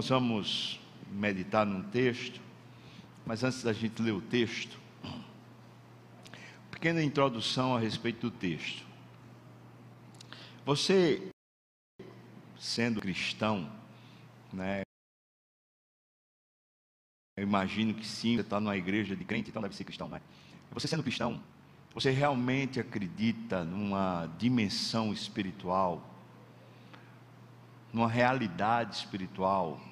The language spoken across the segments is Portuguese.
Nós vamos meditar num texto, mas antes da gente ler o texto, pequena introdução a respeito do texto. Você, sendo cristão, né? Eu imagino que sim, você está numa igreja de crente, então deve ser cristão, né? Você sendo cristão, você realmente acredita numa dimensão espiritual, numa realidade espiritual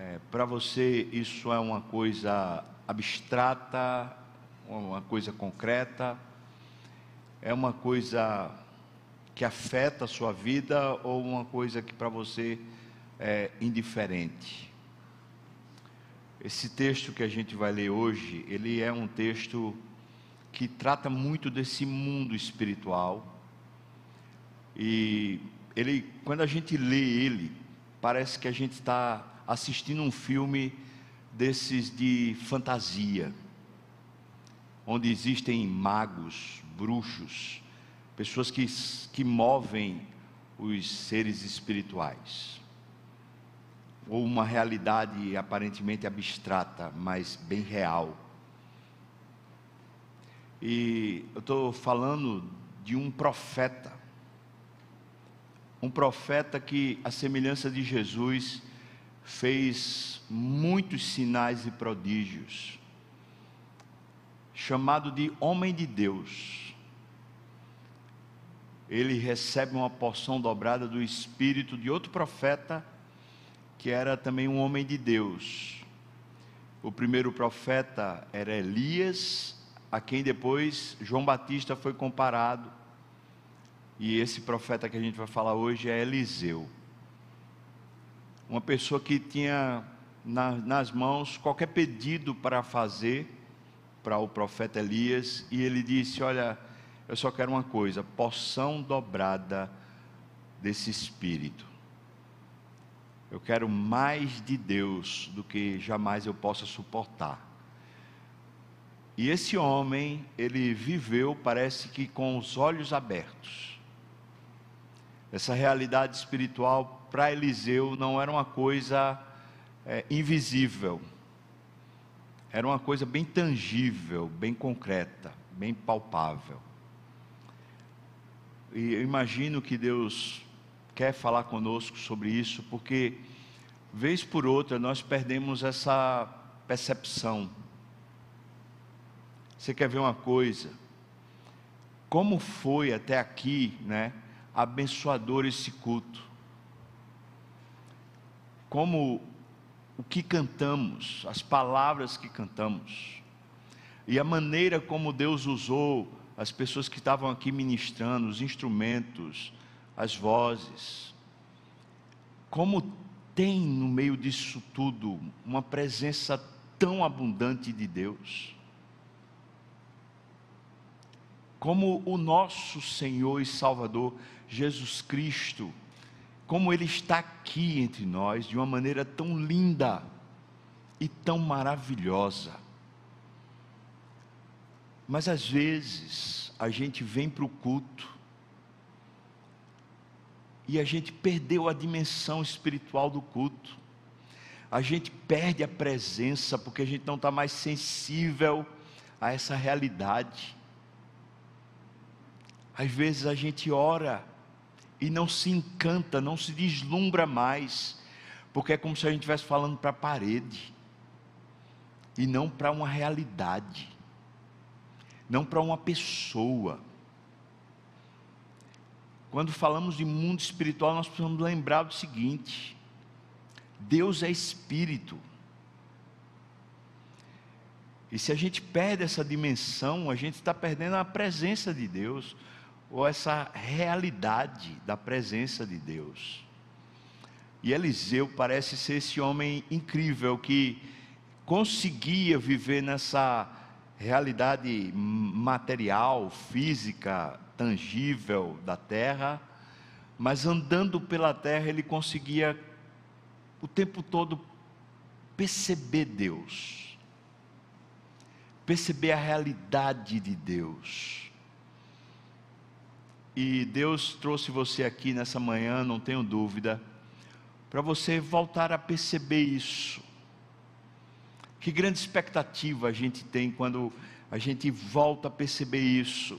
é, Para você, isso é uma coisa abstrata, uma coisa concreta? É uma coisa que afeta a sua vida ou uma coisa que para você é indiferente? Esse texto que a gente vai ler hoje, ele é um texto que trata muito desse mundo espiritual. E ele, quando a gente lê ele, parece que a gente está assistindo um filme desses de fantasia, onde existem magos, bruxos, pessoas que, que movem os seres espirituais, ou uma realidade aparentemente abstrata, mas bem real. E eu estou falando de um profeta, um profeta que, a semelhança de Jesus, fez muitos sinais e prodígios, chamado de homem de Deus. Ele recebe uma porção dobrada do espírito de outro profeta, que era também um homem de Deus. O primeiro profeta era Elias, a quem depois João Batista foi comparado. E esse profeta que a gente vai falar hoje é Eliseu uma pessoa que tinha na, nas mãos qualquer pedido para fazer para o profeta Elias, e ele disse: Olha, eu só quero uma coisa, porção dobrada desse espírito. Eu quero mais de Deus do que jamais eu possa suportar. E esse homem, ele viveu, parece que com os olhos abertos. Essa realidade espiritual para Eliseu não era uma coisa é, invisível, era uma coisa bem tangível, bem concreta, bem palpável. E eu imagino que Deus quer falar conosco sobre isso, porque, vez por outra, nós perdemos essa percepção. Você quer ver uma coisa? Como foi até aqui, né, abençoador esse culto? como o que cantamos, as palavras que cantamos, e a maneira como Deus usou as pessoas que estavam aqui ministrando, os instrumentos, as vozes. Como tem no meio disso tudo uma presença tão abundante de Deus. Como o nosso Senhor e Salvador Jesus Cristo como Ele está aqui entre nós de uma maneira tão linda e tão maravilhosa. Mas às vezes a gente vem para o culto e a gente perdeu a dimensão espiritual do culto. A gente perde a presença porque a gente não está mais sensível a essa realidade. Às vezes a gente ora e não se encanta, não se deslumbra mais, porque é como se a gente estivesse falando para a parede, e não para uma realidade, não para uma pessoa. Quando falamos de mundo espiritual, nós precisamos lembrar do seguinte: Deus é espírito. E se a gente perde essa dimensão, a gente está perdendo a presença de Deus ou essa realidade da presença de Deus. E Eliseu parece ser esse homem incrível que conseguia viver nessa realidade material, física, tangível da terra, mas andando pela terra ele conseguia o tempo todo perceber Deus, perceber a realidade de Deus e Deus trouxe você aqui nessa manhã, não tenho dúvida, para você voltar a perceber isso. Que grande expectativa a gente tem quando a gente volta a perceber isso.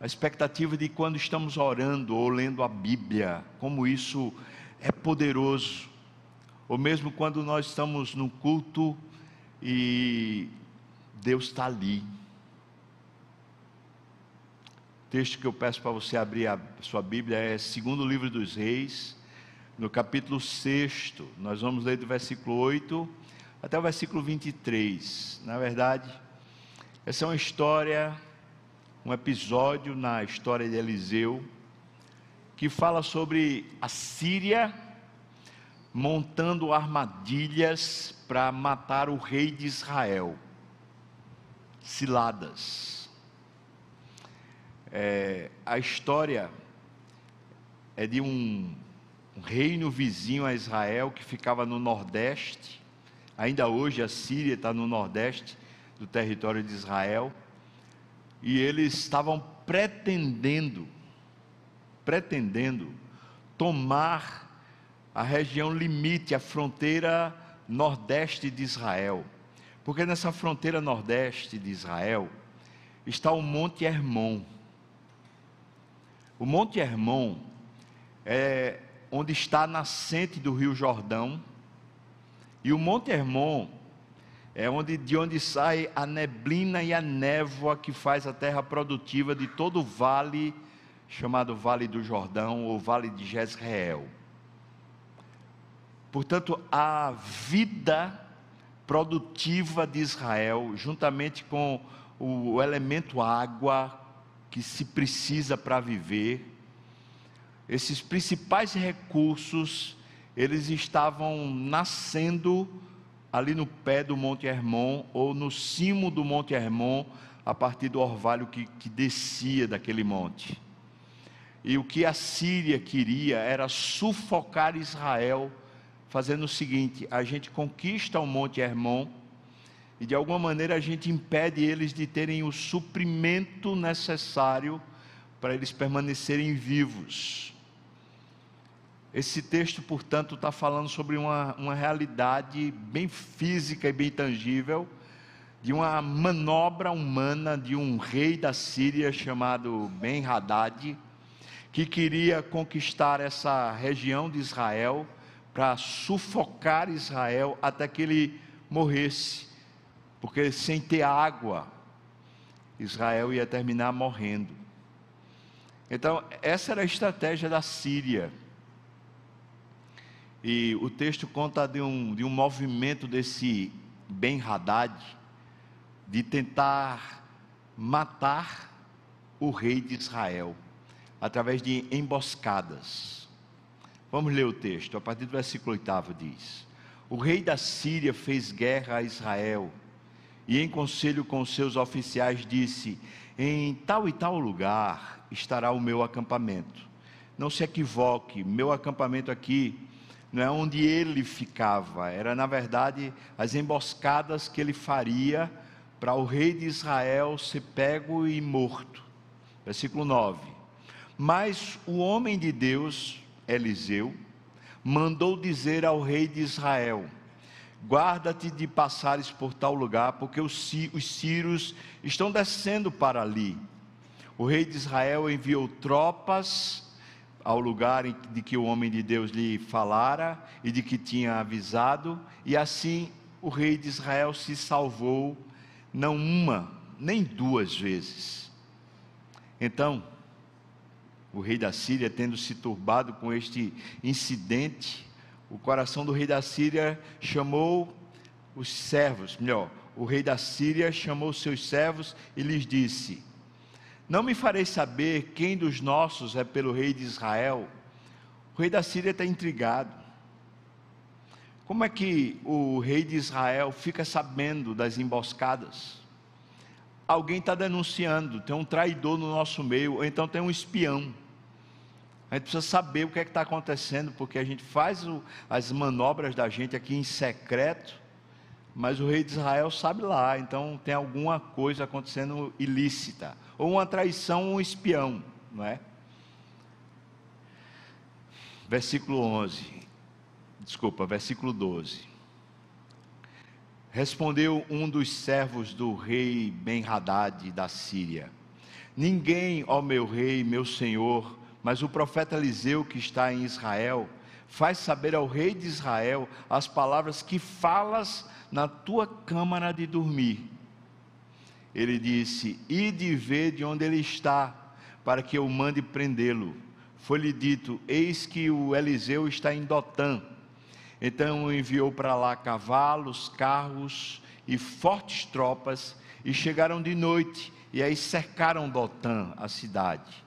A expectativa de quando estamos orando ou lendo a Bíblia, como isso é poderoso. Ou mesmo quando nós estamos no culto e Deus está ali. Texto que eu peço para você abrir a sua Bíblia é segundo livro dos Reis, no capítulo 6. Nós vamos ler do versículo 8 até o versículo 23. Na verdade, essa é uma história, um episódio na história de Eliseu, que fala sobre a Síria montando armadilhas para matar o rei de Israel. Ciladas. É, a história é de um, um reino vizinho a Israel que ficava no nordeste. Ainda hoje a Síria está no nordeste do território de Israel. E eles estavam pretendendo, pretendendo tomar a região limite, a fronteira nordeste de Israel. Porque nessa fronteira nordeste de Israel está o Monte Hermon. O Monte Hermon é onde está a nascente do Rio Jordão. E o Monte Hermon é onde, de onde sai a neblina e a névoa que faz a terra produtiva de todo o vale chamado Vale do Jordão ou Vale de Jezreel. Portanto, a vida produtiva de Israel, juntamente com o elemento água que se precisa para viver, esses principais recursos, eles estavam nascendo ali no pé do Monte Hermon, ou no cimo do Monte Hermon, a partir do orvalho que, que descia daquele monte. E o que a Síria queria era sufocar Israel fazendo o seguinte: a gente conquista o Monte Hermon e de alguma maneira a gente impede eles de terem o suprimento necessário para eles permanecerem vivos. Esse texto, portanto, está falando sobre uma, uma realidade bem física e bem tangível, de uma manobra humana de um rei da Síria chamado Ben-Hadad, que queria conquistar essa região de Israel para sufocar Israel até que ele morresse, porque sem ter água, Israel ia terminar morrendo. Então, essa era a estratégia da Síria. E o texto conta de um, de um movimento desse Ben Haddad, de tentar matar o rei de Israel, através de emboscadas. Vamos ler o texto, a partir do versículo 8 diz: O rei da Síria fez guerra a Israel, e em conselho com seus oficiais disse: Em tal e tal lugar estará o meu acampamento. Não se equivoque, meu acampamento aqui não é onde ele ficava, era na verdade as emboscadas que ele faria para o rei de Israel ser pego e morto. Versículo 9. Mas o homem de Deus Eliseu, mandou dizer ao rei de Israel: Guarda-te de passares por tal lugar, porque os, os sírios estão descendo para ali. O rei de Israel enviou tropas ao lugar de que o homem de Deus lhe falara e de que tinha avisado, e assim o rei de Israel se salvou, não uma, nem duas vezes. Então, o rei da Síria, tendo se turbado com este incidente, o coração do rei da Síria chamou os servos, melhor, o rei da Síria chamou seus servos e lhes disse: Não me farei saber quem dos nossos é pelo rei de Israel. O rei da Síria está intrigado. Como é que o rei de Israel fica sabendo das emboscadas? Alguém está denunciando, tem um traidor no nosso meio, ou então tem um espião. A gente precisa saber o que é está acontecendo, porque a gente faz o, as manobras da gente aqui em secreto, mas o rei de Israel sabe lá, então tem alguma coisa acontecendo ilícita, ou uma traição, um espião, não é? Versículo 11: Desculpa, versículo 12. Respondeu um dos servos do rei Ben-Hadad da Síria: Ninguém, ó meu rei, meu senhor, mas o profeta Eliseu que está em Israel, faz saber ao rei de Israel as palavras que falas na tua câmara de dormir. Ele disse: Ide ver de onde ele está, para que eu mande prendê-lo. Foi-lhe dito: Eis que o Eliseu está em Dotã então enviou para lá cavalos, carros e fortes tropas, e chegaram de noite, e aí cercaram Dotã, a cidade.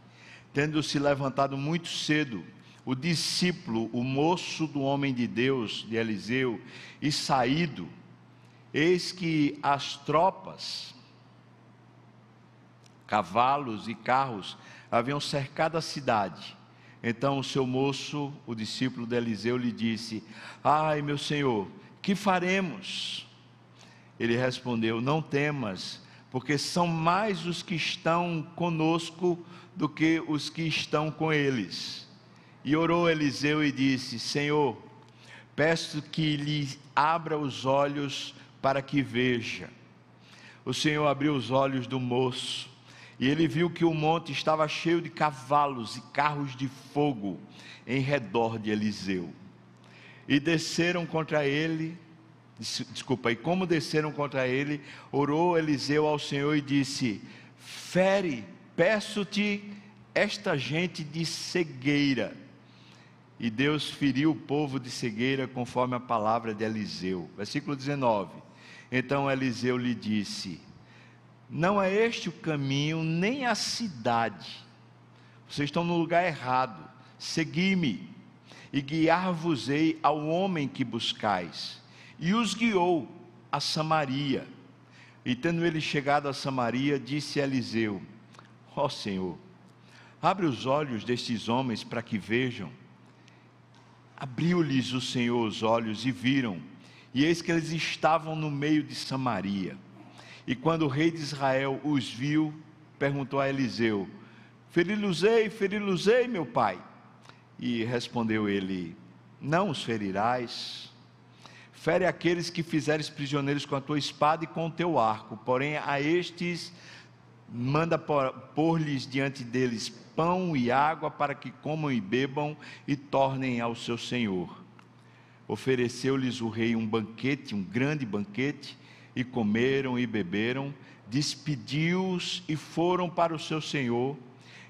Tendo se levantado muito cedo, o discípulo, o moço do homem de Deus, de Eliseu, e saído, eis que as tropas, cavalos e carros, haviam cercado a cidade então o seu moço, o discípulo de Eliseu, lhe disse: Ai, meu senhor, que faremos? Ele respondeu: Não temas, porque são mais os que estão conosco do que os que estão com eles. E orou Eliseu e disse: Senhor, peço que lhe abra os olhos para que veja. O Senhor abriu os olhos do moço e ele viu que o monte estava cheio de cavalos e carros de fogo em redor de Eliseu. E desceram contra ele, desculpa, e como desceram contra ele, orou Eliseu ao Senhor e disse: Fere, peço-te esta gente de cegueira. E Deus feriu o povo de cegueira conforme a palavra de Eliseu. Versículo 19. Então Eliseu lhe disse: não é este o caminho, nem a cidade. Vocês estão no lugar errado. Segui-me, e guiar-vos-ei ao homem que buscais. E os guiou a Samaria. E tendo ele chegado a Samaria, disse a Eliseu: Ó oh, Senhor, abre os olhos destes homens para que vejam. Abriu-lhes o Senhor os olhos e viram, e eis que eles estavam no meio de Samaria. E quando o rei de Israel os viu, perguntou a Eliseu: Feri-los-ei, feri-los-ei, meu pai. E respondeu ele: Não os ferirás. Fere aqueles que fizeres prisioneiros com a tua espada e com o teu arco, porém a estes manda pôr-lhes diante deles pão e água para que comam e bebam e tornem ao seu senhor. Ofereceu-lhes o rei um banquete, um grande banquete, e comeram e beberam, despediu-os e foram para o seu senhor,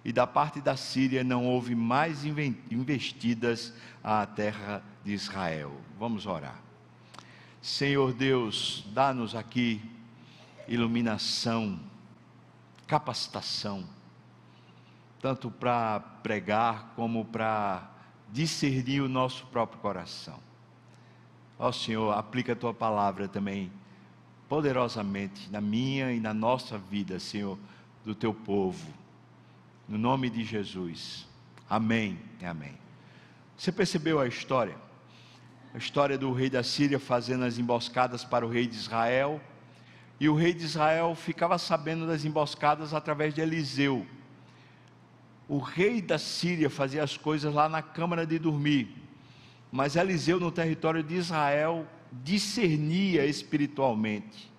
e da parte da Síria não houve mais investidas à terra de Israel. Vamos orar. Senhor Deus, dá-nos aqui iluminação, capacitação, tanto para pregar como para discernir o nosso próprio coração. Ó Senhor, aplica a tua palavra também poderosamente na minha e na nossa vida, Senhor, do teu povo. No nome de Jesus. Amém e amém. Você percebeu a história? A história do rei da Síria fazendo as emboscadas para o rei de Israel. E o rei de Israel ficava sabendo das emboscadas através de Eliseu. O rei da Síria fazia as coisas lá na câmara de dormir. Mas Eliseu, no território de Israel, discernia espiritualmente.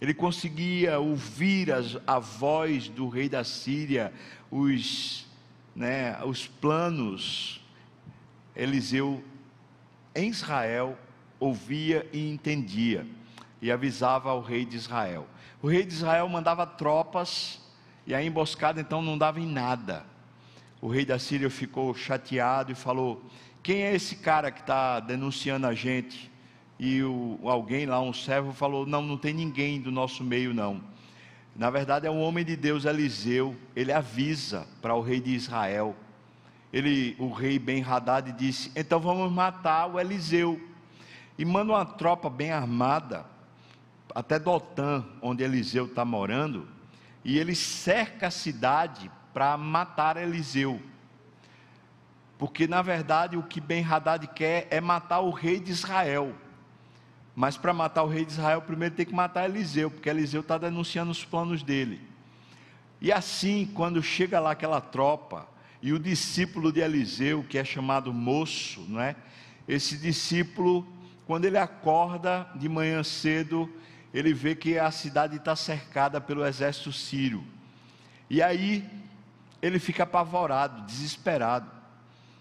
Ele conseguia ouvir as, a voz do rei da Síria, os, né, os planos. Eliseu, em Israel, ouvia e entendia, e avisava ao rei de Israel. O rei de Israel mandava tropas, e a emboscada então não dava em nada. O rei da Síria ficou chateado e falou: Quem é esse cara que está denunciando a gente? e o, alguém lá, um servo, falou: Não, não tem ninguém do nosso meio, não. Na verdade, é um homem de Deus, Eliseu. Ele avisa para o rei de Israel. Ele, o rei Ben Hadad disse: Então vamos matar o Eliseu. E manda uma tropa bem armada, até Dotã, onde Eliseu está morando. E ele cerca a cidade para matar Eliseu. Porque na verdade o que Ben Hadad quer é matar o rei de Israel. Mas para matar o rei de Israel, primeiro tem que matar Eliseu, porque Eliseu está denunciando os planos dele. E assim, quando chega lá aquela tropa, e o discípulo de Eliseu, que é chamado moço, não é? esse discípulo, quando ele acorda de manhã cedo, ele vê que a cidade está cercada pelo exército sírio. E aí ele fica apavorado, desesperado.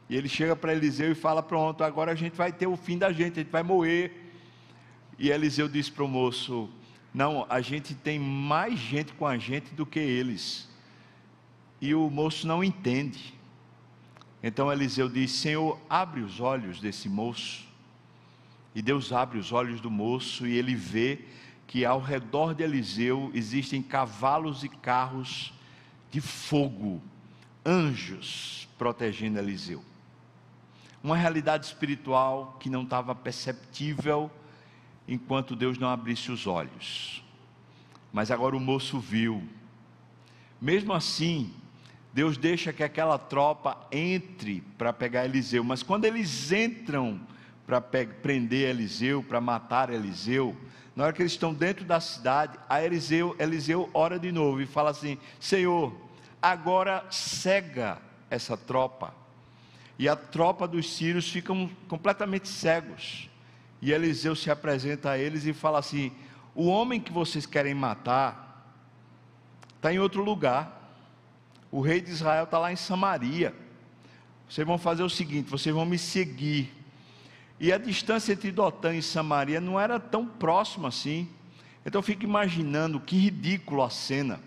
E ele chega para Eliseu e fala: Pronto, agora a gente vai ter o fim da gente, a gente vai morrer. E Eliseu diz para o moço: Não, a gente tem mais gente com a gente do que eles. E o moço não entende. Então Eliseu diz: Senhor, abre os olhos desse moço. E Deus abre os olhos do moço e ele vê que ao redor de Eliseu existem cavalos e carros de fogo, anjos protegendo Eliseu. Uma realidade espiritual que não estava perceptível enquanto Deus não abrisse os olhos. Mas agora o moço viu. Mesmo assim, Deus deixa que aquela tropa entre para pegar Eliseu, mas quando eles entram para prender Eliseu, para matar Eliseu, na hora que eles estão dentro da cidade, a Eliseu, Eliseu ora de novo e fala assim: Senhor, agora cega essa tropa. E a tropa dos sírios ficam completamente cegos. E Eliseu se apresenta a eles e fala assim: O homem que vocês querem matar está em outro lugar. O rei de Israel está lá em Samaria. Vocês vão fazer o seguinte: vocês vão me seguir e a distância entre Dotã e Samaria não era tão próxima assim. Então eu fico imaginando que ridículo a cena.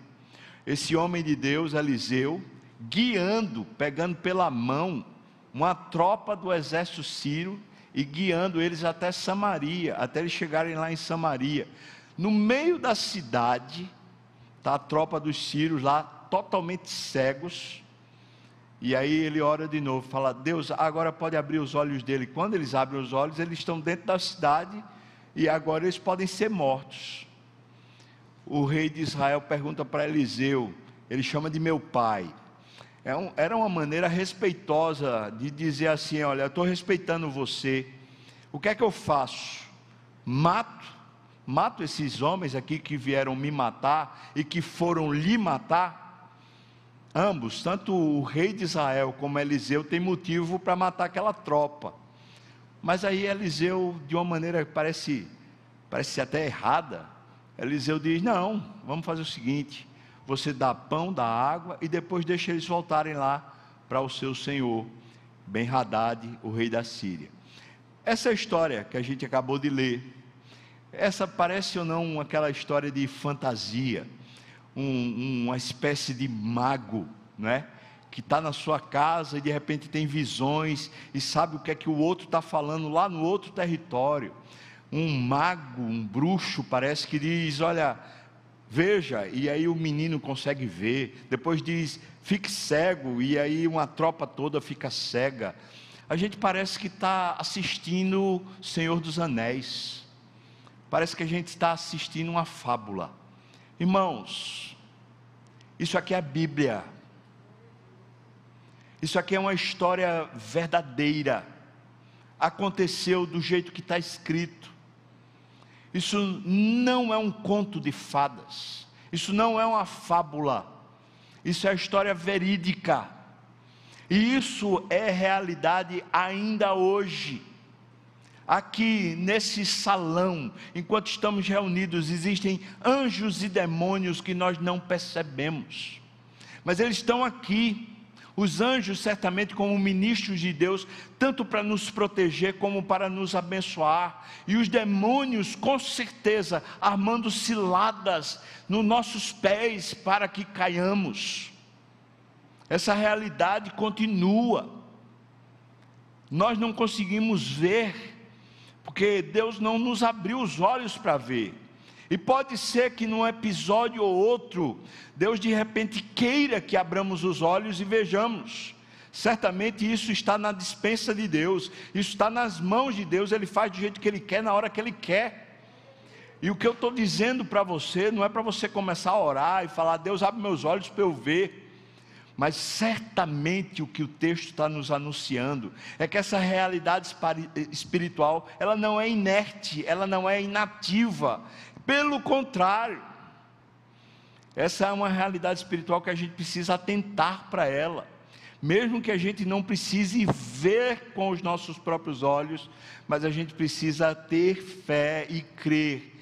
Esse homem de Deus, Eliseu, guiando, pegando pela mão uma tropa do exército sírio e guiando eles até Samaria, até eles chegarem lá em Samaria. No meio da cidade, está a tropa dos sírios lá, totalmente cegos, e aí ele ora de novo, fala: Deus, agora pode abrir os olhos dele. Quando eles abrem os olhos, eles estão dentro da cidade e agora eles podem ser mortos. O rei de Israel pergunta para Eliseu, ele chama de meu pai. É era uma maneira respeitosa de dizer assim: Olha, eu estou respeitando você. O que é que eu faço? Mato, mato esses homens aqui que vieram me matar e que foram lhe matar? Ambos, tanto o rei de Israel como Eliseu, têm motivo para matar aquela tropa. Mas aí Eliseu, de uma maneira que parece, parece até errada, Eliseu diz: Não, vamos fazer o seguinte: você dá pão, dá água e depois deixa eles voltarem lá para o seu senhor, Ben-Hadad, o rei da Síria. Essa é história que a gente acabou de ler. Essa parece ou não aquela história de fantasia um, uma espécie de mago, né? que está na sua casa e de repente tem visões e sabe o que é que o outro está falando lá no outro território. Um mago, um bruxo, parece que diz: Olha, veja, e aí o menino consegue ver. Depois diz: Fique cego, e aí uma tropa toda fica cega. A gente parece que está assistindo Senhor dos Anéis. Parece que a gente está assistindo uma fábula. Irmãos, isso aqui é a Bíblia. Isso aqui é uma história verdadeira. Aconteceu do jeito que está escrito. Isso não é um conto de fadas. Isso não é uma fábula. Isso é a história verídica. E isso é realidade ainda hoje aqui nesse salão, enquanto estamos reunidos, existem anjos e demônios que nós não percebemos, mas eles estão aqui. Os anjos, certamente, como ministros de Deus, tanto para nos proteger como para nos abençoar, e os demônios, com certeza, armando ciladas nos nossos pés para que caiamos. Essa realidade continua. Nós não conseguimos ver porque Deus não nos abriu os olhos para ver. E pode ser que num episódio ou outro, Deus de repente queira que abramos os olhos e vejamos. Certamente isso está na dispensa de Deus, isso está nas mãos de Deus, Ele faz do jeito que Ele quer, na hora que Ele quer. E o que eu estou dizendo para você, não é para você começar a orar e falar, Deus abre meus olhos para eu ver. Mas certamente o que o texto está nos anunciando é que essa realidade espiritual, ela não é inerte, ela não é inativa. Pelo contrário, essa é uma realidade espiritual que a gente precisa atentar para ela. mesmo que a gente não precise ver com os nossos próprios olhos, mas a gente precisa ter fé e crer,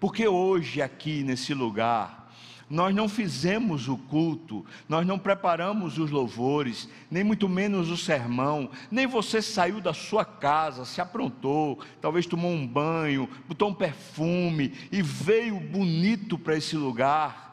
porque hoje, aqui nesse lugar, nós não fizemos o culto, nós não preparamos os louvores, nem muito menos o sermão, nem você saiu da sua casa, se aprontou, talvez tomou um banho, botou um perfume e veio bonito para esse lugar,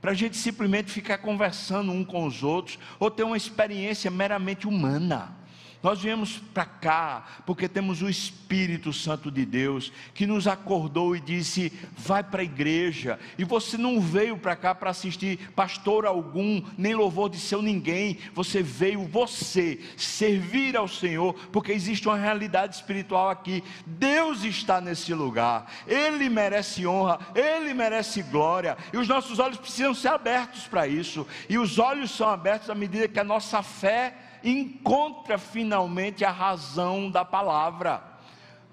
para a gente simplesmente ficar conversando um com os outros, ou ter uma experiência meramente humana. Nós viemos para cá porque temos o Espírito Santo de Deus que nos acordou e disse: vai para a igreja. E você não veio para cá para assistir pastor algum, nem louvor de seu ninguém. Você veio você servir ao Senhor, porque existe uma realidade espiritual aqui. Deus está nesse lugar. Ele merece honra, ele merece glória. E os nossos olhos precisam ser abertos para isso. E os olhos são abertos à medida que a nossa fé encontra finalmente a razão da palavra.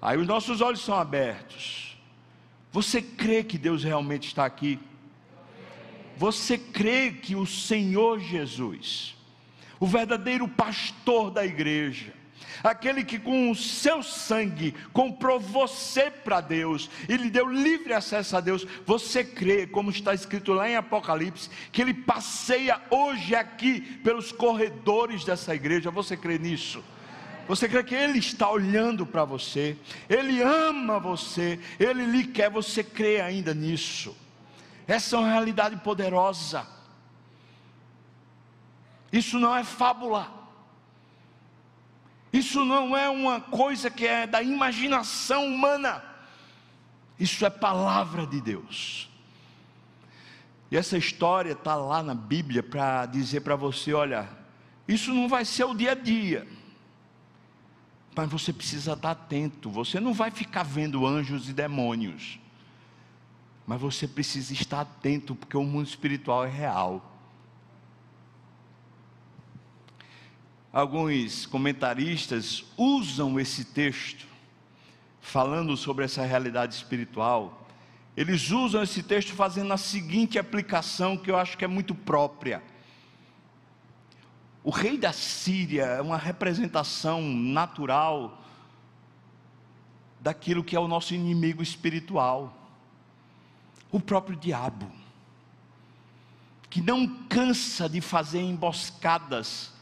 Aí os nossos olhos são abertos. Você crê que Deus realmente está aqui? Você crê que o Senhor Jesus, o verdadeiro pastor da igreja, aquele que com o seu sangue comprou você para Deus e lhe deu livre acesso a Deus. Você crê, como está escrito lá em Apocalipse, que ele passeia hoje aqui pelos corredores dessa igreja? Você crê nisso? Você crê que Ele está olhando para você, Ele ama você, Ele lhe quer, você crê ainda nisso? Essa é uma realidade poderosa. Isso não é fábula. Isso não é uma coisa que é da imaginação humana. Isso é palavra de Deus. E essa história está lá na Bíblia para dizer para você: olha, isso não vai ser o dia a dia, mas você precisa estar atento. Você não vai ficar vendo anjos e demônios, mas você precisa estar atento, porque o mundo espiritual é real. Alguns comentaristas usam esse texto, falando sobre essa realidade espiritual, eles usam esse texto fazendo a seguinte aplicação que eu acho que é muito própria. O rei da Síria é uma representação natural daquilo que é o nosso inimigo espiritual, o próprio diabo, que não cansa de fazer emboscadas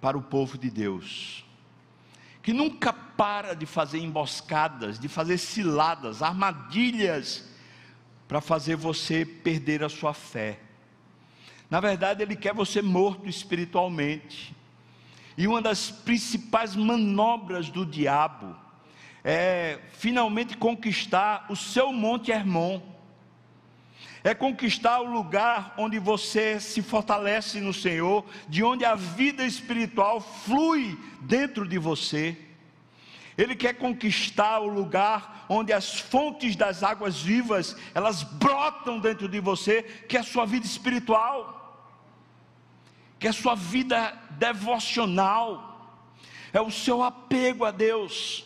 para o povo de Deus, que nunca para de fazer emboscadas, de fazer ciladas, armadilhas, para fazer você perder a sua fé. Na verdade, ele quer você morto espiritualmente. E uma das principais manobras do diabo é finalmente conquistar o seu Monte Hermon é conquistar o lugar onde você se fortalece no Senhor, de onde a vida espiritual flui dentro de você. Ele quer conquistar o lugar onde as fontes das águas vivas, elas brotam dentro de você, que é a sua vida espiritual, que é a sua vida devocional, é o seu apego a Deus.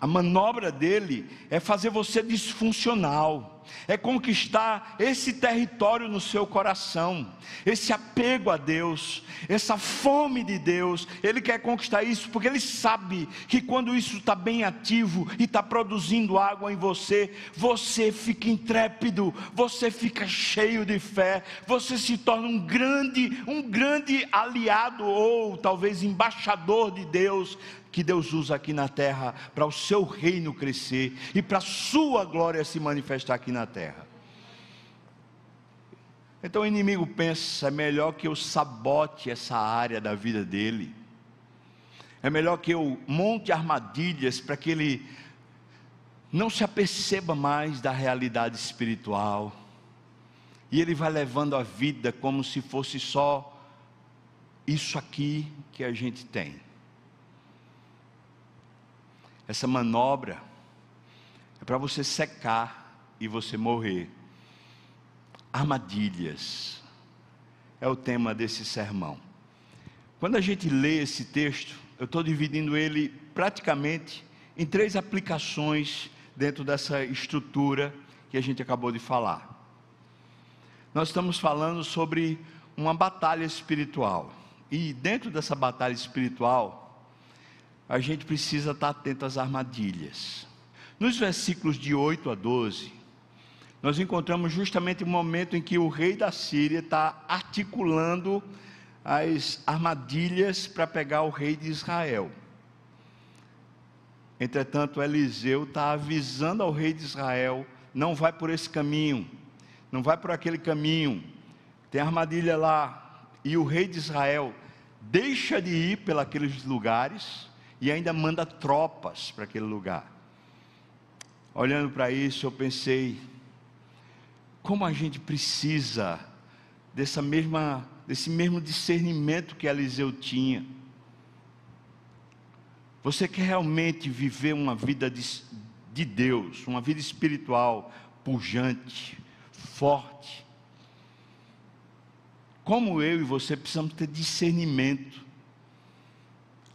A manobra dele é fazer você disfuncional é conquistar esse território no seu coração, esse apego a Deus, essa fome de Deus. Ele quer conquistar isso porque ele sabe que quando isso está bem ativo e está produzindo água em você, você fica intrépido, você fica cheio de fé, você se torna um grande, um grande aliado ou talvez embaixador de Deus que Deus usa aqui na terra para o seu reino crescer e para a sua glória se manifestar aqui na terra. Então o inimigo pensa: é melhor que eu sabote essa área da vida dele, é melhor que eu monte armadilhas para que ele não se aperceba mais da realidade espiritual, e ele vai levando a vida como se fosse só isso aqui que a gente tem essa manobra é para você secar e você morrer. Armadilhas é o tema desse sermão. Quando a gente lê esse texto, eu estou dividindo ele praticamente em três aplicações dentro dessa estrutura que a gente acabou de falar. Nós estamos falando sobre uma batalha espiritual. E dentro dessa batalha espiritual, a gente precisa estar atento às armadilhas. Nos versículos de 8 a 12, nós encontramos justamente o momento em que o rei da Síria está articulando as armadilhas para pegar o rei de Israel. Entretanto, Eliseu está avisando ao rei de Israel: não vai por esse caminho, não vai por aquele caminho, tem armadilha lá. E o rei de Israel deixa de ir pelos lugares e ainda manda tropas para aquele lugar. Olhando para isso, eu pensei, como a gente precisa dessa mesma, desse mesmo discernimento que Eliseu tinha. Você quer realmente viver uma vida de, de Deus, uma vida espiritual pujante, forte? Como eu e você precisamos ter discernimento,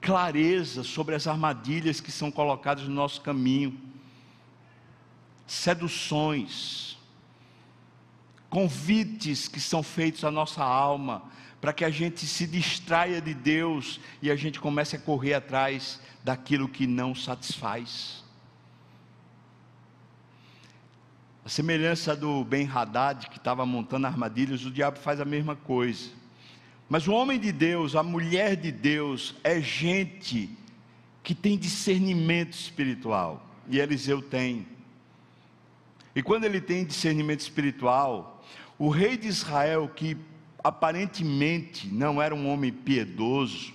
clareza sobre as armadilhas que são colocadas no nosso caminho, seduções, convites que são feitos à nossa alma, para que a gente se distraia de Deus e a gente comece a correr atrás daquilo que não satisfaz. A semelhança do Ben Haddad, que estava montando armadilhas, o diabo faz a mesma coisa. Mas o homem de Deus, a mulher de Deus, é gente que tem discernimento espiritual. E Eliseu tem. E quando ele tem discernimento espiritual, o rei de Israel, que aparentemente não era um homem piedoso,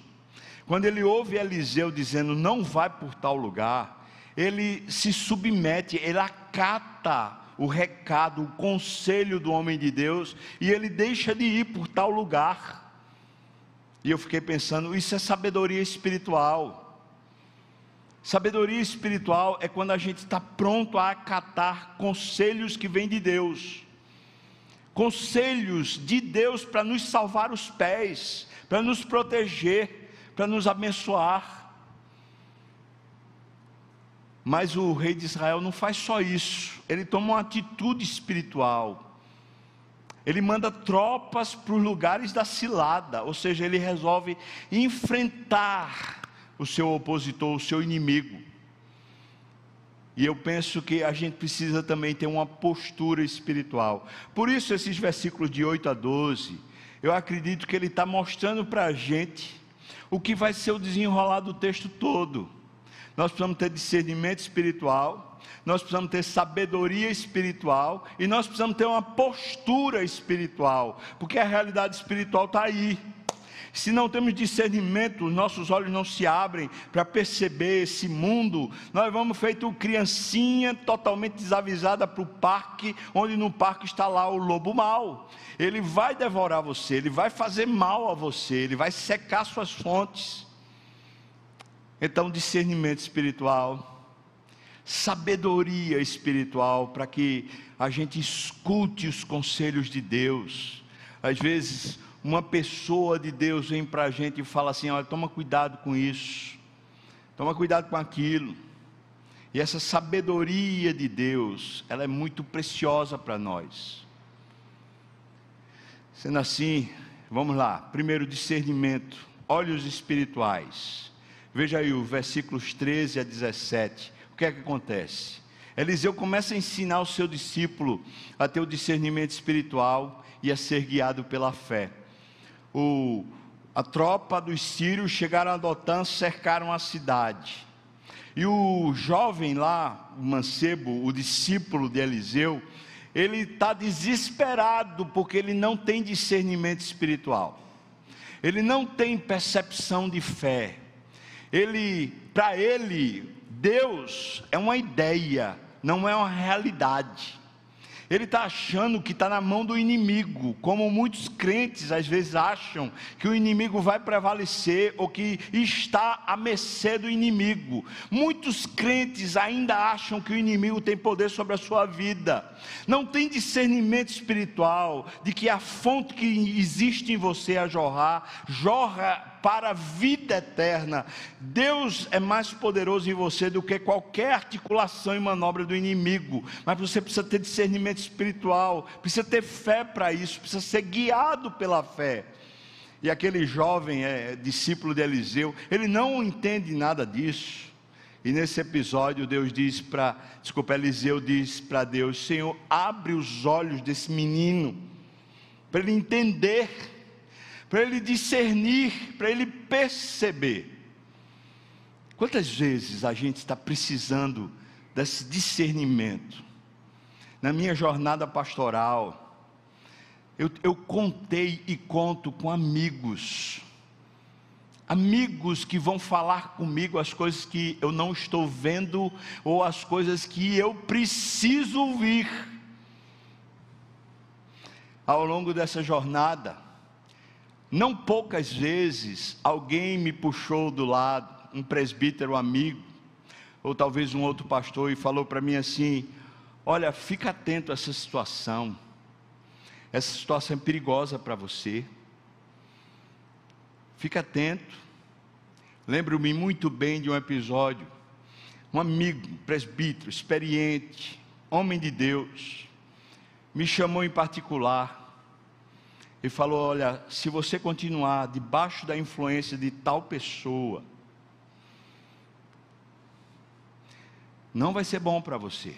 quando ele ouve Eliseu dizendo não vai por tal lugar, ele se submete, ele acata o recado, o conselho do homem de Deus e ele deixa de ir por tal lugar. E eu fiquei pensando, isso é sabedoria espiritual. Sabedoria espiritual é quando a gente está pronto a acatar conselhos que vêm de Deus, conselhos de Deus para nos salvar os pés, para nos proteger para nos abençoar. Mas o rei de Israel não faz só isso, ele toma uma atitude espiritual. Ele manda tropas para os lugares da cilada, ou seja, ele resolve enfrentar o seu opositor, o seu inimigo. E eu penso que a gente precisa também ter uma postura espiritual. Por isso, esses versículos de 8 a 12, eu acredito que ele está mostrando para a gente o que vai ser o desenrolar do texto todo. Nós precisamos ter discernimento espiritual, nós precisamos ter sabedoria espiritual e nós precisamos ter uma postura espiritual, porque a realidade espiritual está aí. Se não temos discernimento, nossos olhos não se abrem para perceber esse mundo, nós vamos feito criancinha totalmente desavisada para o parque, onde no parque está lá o lobo mau. Ele vai devorar você, ele vai fazer mal a você, ele vai secar suas fontes. Então, discernimento espiritual, sabedoria espiritual, para que a gente escute os conselhos de Deus. Às vezes, uma pessoa de Deus vem para a gente e fala assim: olha, toma cuidado com isso, toma cuidado com aquilo. E essa sabedoria de Deus, ela é muito preciosa para nós. Sendo assim, vamos lá. Primeiro, discernimento, olhos espirituais. Veja aí os versículos 13 a 17. O que é que acontece? Eliseu começa a ensinar o seu discípulo a ter o discernimento espiritual e a ser guiado pela fé o, a tropa dos sírios chegaram a Dotã, cercaram a cidade. E o jovem lá, o mancebo, o discípulo de Eliseu, ele está desesperado porque ele não tem discernimento espiritual. Ele não tem percepção de fé. Ele, para ele, Deus é uma ideia, não é uma realidade. Ele está achando que está na mão do inimigo, como muitos crentes às vezes acham que o inimigo vai prevalecer ou que está à mercê do inimigo. Muitos crentes ainda acham que o inimigo tem poder sobre a sua vida, não tem discernimento espiritual de que a fonte que existe em você a jorrar, jorra para a vida eterna. Deus é mais poderoso em você do que qualquer articulação e manobra do inimigo, mas você precisa ter discernimento espiritual, precisa ter fé para isso, precisa ser guiado pela fé. e aquele jovem é discípulo de Eliseu, ele não entende nada disso. E nesse episódio, Deus diz para, desculpa, Eliseu diz para Deus: Senhor, abre os olhos desse menino, para ele entender, para ele discernir, para ele perceber. Quantas vezes a gente está precisando desse discernimento? Na minha jornada pastoral, eu, eu contei e conto com amigos, amigos que vão falar comigo as coisas que eu não estou vendo ou as coisas que eu preciso ouvir. Ao longo dessa jornada, não poucas vezes alguém me puxou do lado, um presbítero amigo, ou talvez um outro pastor, e falou para mim assim: Olha, fica atento a essa situação. Essa situação é perigosa para você. Fica atento. Lembro-me muito bem de um episódio. Um amigo, presbítero, experiente, homem de Deus, me chamou em particular e falou: Olha, se você continuar debaixo da influência de tal pessoa, não vai ser bom para você.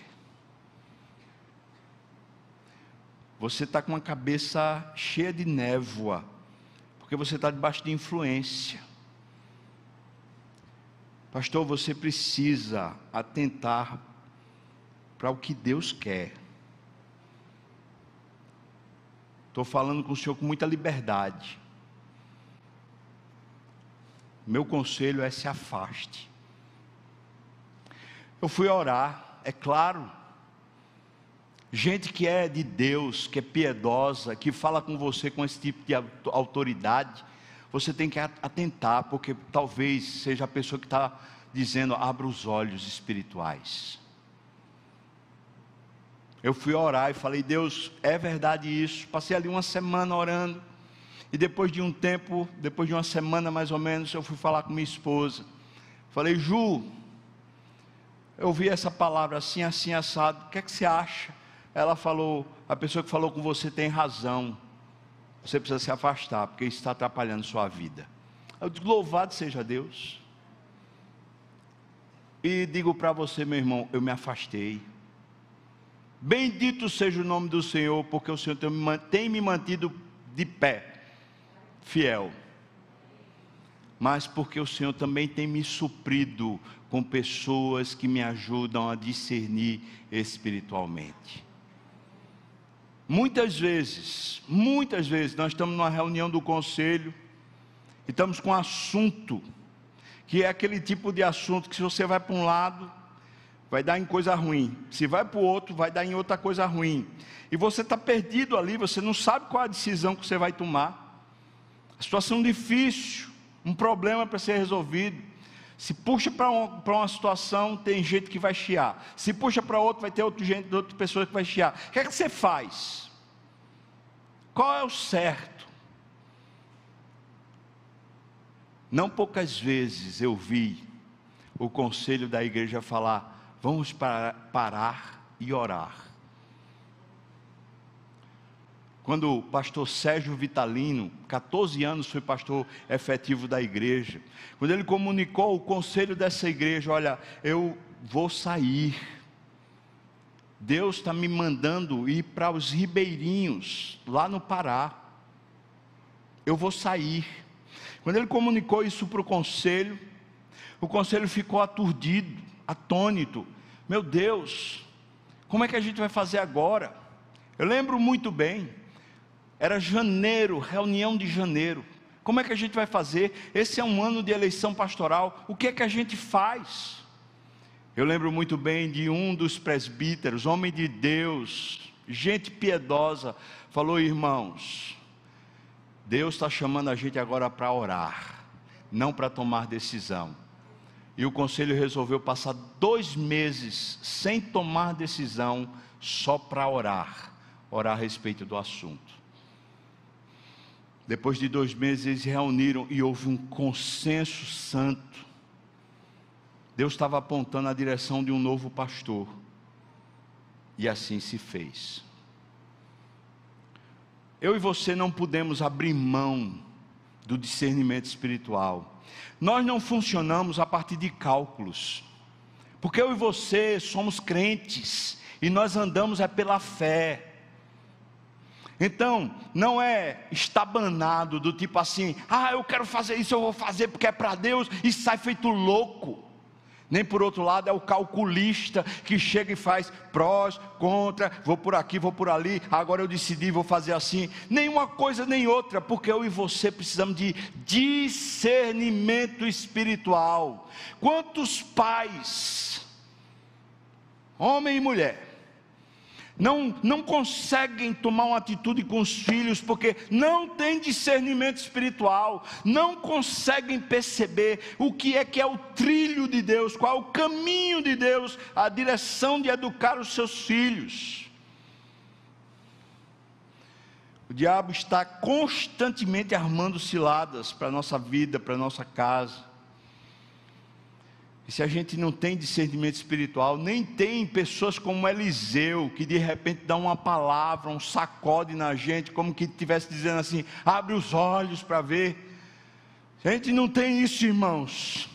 Você está com a cabeça cheia de névoa, porque você está debaixo de influência. Pastor, você precisa atentar para o que Deus quer. Estou falando com o senhor com muita liberdade. Meu conselho é se afaste. Eu fui orar, é claro, Gente que é de Deus, que é piedosa, que fala com você com esse tipo de autoridade, você tem que atentar, porque talvez seja a pessoa que está dizendo: abra os olhos espirituais. Eu fui orar e falei: Deus, é verdade isso. Passei ali uma semana orando, e depois de um tempo, depois de uma semana mais ou menos, eu fui falar com minha esposa. Falei: Ju, eu vi essa palavra assim, assim, assado, o que é que você acha? ela falou, a pessoa que falou com você tem razão. Você precisa se afastar, porque isso está atrapalhando sua vida. Eu digo, louvado seja Deus. E digo para você, meu irmão, eu me afastei. Bendito seja o nome do Senhor, porque o Senhor tem me mantido de pé, fiel. Mas porque o Senhor também tem me suprido com pessoas que me ajudam a discernir espiritualmente. Muitas vezes, muitas vezes, nós estamos numa reunião do conselho e estamos com um assunto, que é aquele tipo de assunto que se você vai para um lado, vai dar em coisa ruim, se vai para o outro, vai dar em outra coisa ruim, e você está perdido ali, você não sabe qual a decisão que você vai tomar, a situação difícil, um problema para ser resolvido, se puxa para um, uma situação, tem gente que vai chiar. Se puxa para outro, vai ter outro gente, outra pessoa que vai chiar. O que é que você faz? Qual é o certo? Não poucas vezes eu vi o conselho da igreja falar: vamos parar e orar. Quando o pastor Sérgio Vitalino, 14 anos foi pastor efetivo da igreja, quando ele comunicou o conselho dessa igreja: olha, eu vou sair. Deus está me mandando ir para os ribeirinhos, lá no Pará. Eu vou sair. Quando ele comunicou isso para o conselho, o conselho ficou aturdido, atônito. Meu Deus, como é que a gente vai fazer agora? Eu lembro muito bem, era janeiro, reunião de janeiro. Como é que a gente vai fazer? Esse é um ano de eleição pastoral. O que é que a gente faz? Eu lembro muito bem de um dos presbíteros, homem de Deus, gente piedosa, falou: irmãos, Deus está chamando a gente agora para orar, não para tomar decisão. E o conselho resolveu passar dois meses sem tomar decisão, só para orar, orar a respeito do assunto. Depois de dois meses, eles reuniram e houve um consenso santo. Deus estava apontando a direção de um novo pastor. E assim se fez. Eu e você não podemos abrir mão do discernimento espiritual. Nós não funcionamos a partir de cálculos, porque eu e você somos crentes e nós andamos é pela fé. Então, não é estabanado do tipo assim, ah, eu quero fazer isso, eu vou fazer porque é para Deus e sai feito louco. Nem por outro lado é o calculista que chega e faz prós, contra, vou por aqui, vou por ali, agora eu decidi, vou fazer assim. Nenhuma coisa nem outra, porque eu e você precisamos de discernimento espiritual. Quantos pais, homem e mulher, não, não conseguem tomar uma atitude com os filhos porque não têm discernimento espiritual, não conseguem perceber o que é que é o trilho de Deus, qual é o caminho de Deus, a direção de educar os seus filhos. O diabo está constantemente armando ciladas para a nossa vida, para a nossa casa. E se a gente não tem discernimento espiritual, nem tem pessoas como Eliseu, que de repente dá uma palavra, um sacode na gente, como que estivesse dizendo assim: abre os olhos para ver. Se a gente não tem isso, irmãos,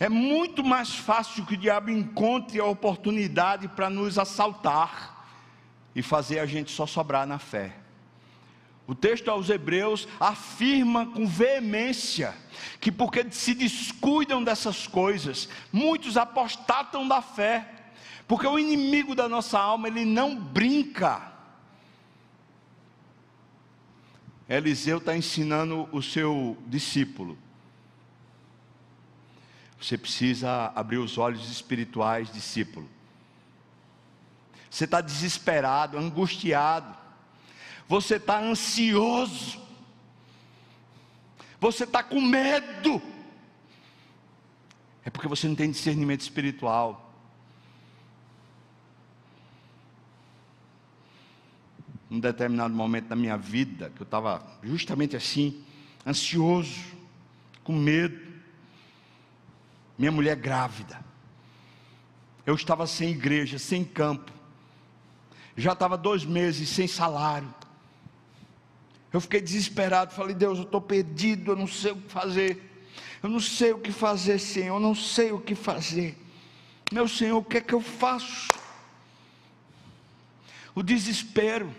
é muito mais fácil que o diabo encontre a oportunidade para nos assaltar e fazer a gente só sobrar na fé. O texto aos Hebreus afirma com veemência que, porque se descuidam dessas coisas, muitos apostatam da fé, porque o inimigo da nossa alma, ele não brinca. Eliseu está ensinando o seu discípulo. Você precisa abrir os olhos espirituais, discípulo. Você está desesperado, angustiado você está ansioso, você está com medo, é porque você não tem discernimento espiritual. Num determinado momento da minha vida, que eu estava justamente assim, ansioso, com medo, minha mulher grávida, eu estava sem igreja, sem campo, já estava dois meses sem salário, eu fiquei desesperado, falei, Deus, eu estou perdido, eu não sei o que fazer. Eu não sei o que fazer, Senhor, eu não sei o que fazer. Meu Senhor, o que é que eu faço? O desespero.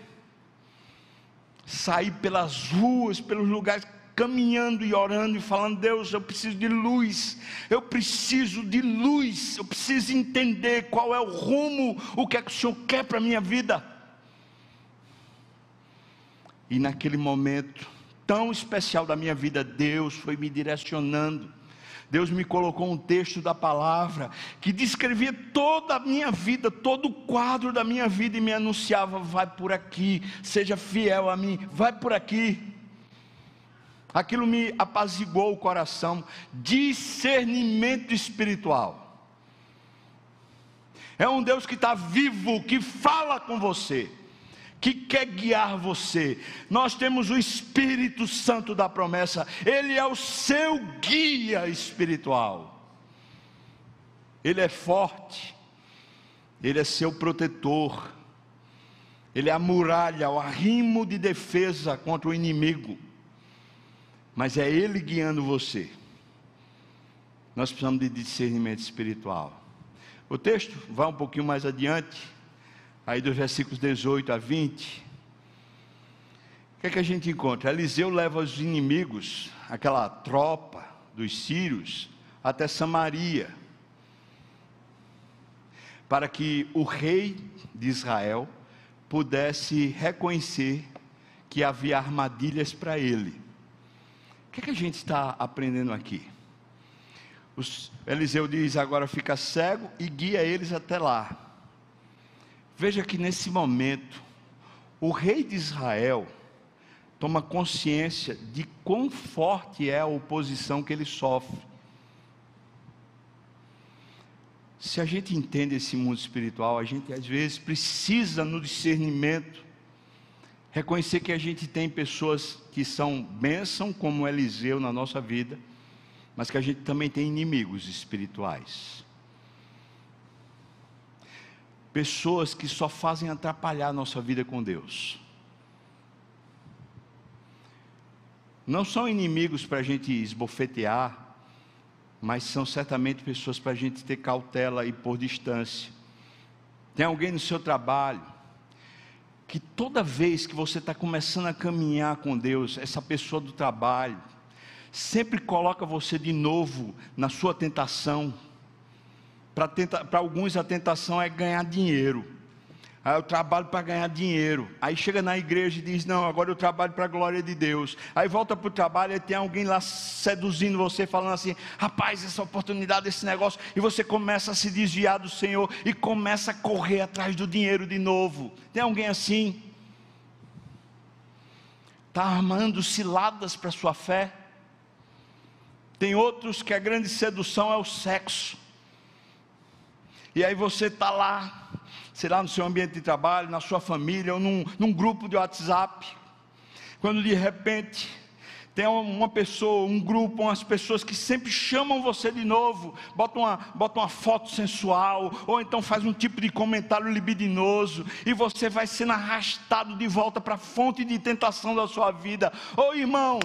Sair pelas ruas, pelos lugares, caminhando e orando e falando: Deus, eu preciso de luz, eu preciso de luz, eu preciso entender qual é o rumo, o que é que o Senhor quer para a minha vida. E naquele momento tão especial da minha vida, Deus foi me direcionando. Deus me colocou um texto da palavra que descrevia toda a minha vida, todo o quadro da minha vida e me anunciava: vai por aqui, seja fiel a mim, vai por aqui. Aquilo me apaziguou o coração, discernimento espiritual. É um Deus que está vivo, que fala com você que quer guiar você. Nós temos o Espírito Santo da promessa, ele é o seu guia espiritual. Ele é forte, ele é seu protetor, ele é a muralha, o arrimo de defesa contra o inimigo. Mas é ele guiando você. Nós precisamos de discernimento espiritual. O texto vai um pouquinho mais adiante aí dos versículos 18 a 20, o que é que a gente encontra? Eliseu leva os inimigos, aquela tropa dos sírios, até Samaria, para que o rei de Israel pudesse reconhecer que havia armadilhas para ele. O que é que a gente está aprendendo aqui? Os, Eliseu diz: agora fica cego e guia eles até lá. Veja que nesse momento, o rei de Israel toma consciência de quão forte é a oposição que ele sofre. Se a gente entende esse mundo espiritual, a gente às vezes precisa no discernimento reconhecer que a gente tem pessoas que são bênção como Eliseu na nossa vida, mas que a gente também tem inimigos espirituais pessoas que só fazem atrapalhar a nossa vida com Deus. não são inimigos para a gente esbofetear, mas são certamente pessoas para a gente ter cautela e por distância. Tem alguém no seu trabalho que toda vez que você está começando a caminhar com Deus, essa pessoa do trabalho, sempre coloca você de novo na sua tentação. Para alguns a tentação é ganhar dinheiro. Aí eu trabalho para ganhar dinheiro. Aí chega na igreja e diz: Não, agora eu trabalho para a glória de Deus. Aí volta para o trabalho e tem alguém lá seduzindo você, falando assim: Rapaz, essa oportunidade, esse negócio. E você começa a se desviar do Senhor e começa a correr atrás do dinheiro de novo. Tem alguém assim? Está armando ciladas para sua fé. Tem outros que a grande sedução é o sexo. E aí você está lá sei lá, no seu ambiente de trabalho, na sua família, ou num, num grupo de WhatsApp, quando de repente tem uma pessoa, um grupo, umas pessoas que sempre chamam você de novo, botam uma, uma foto sensual, ou então faz um tipo de comentário libidinoso, e você vai sendo arrastado de volta para a fonte de tentação da sua vida. Ô oh, irmão,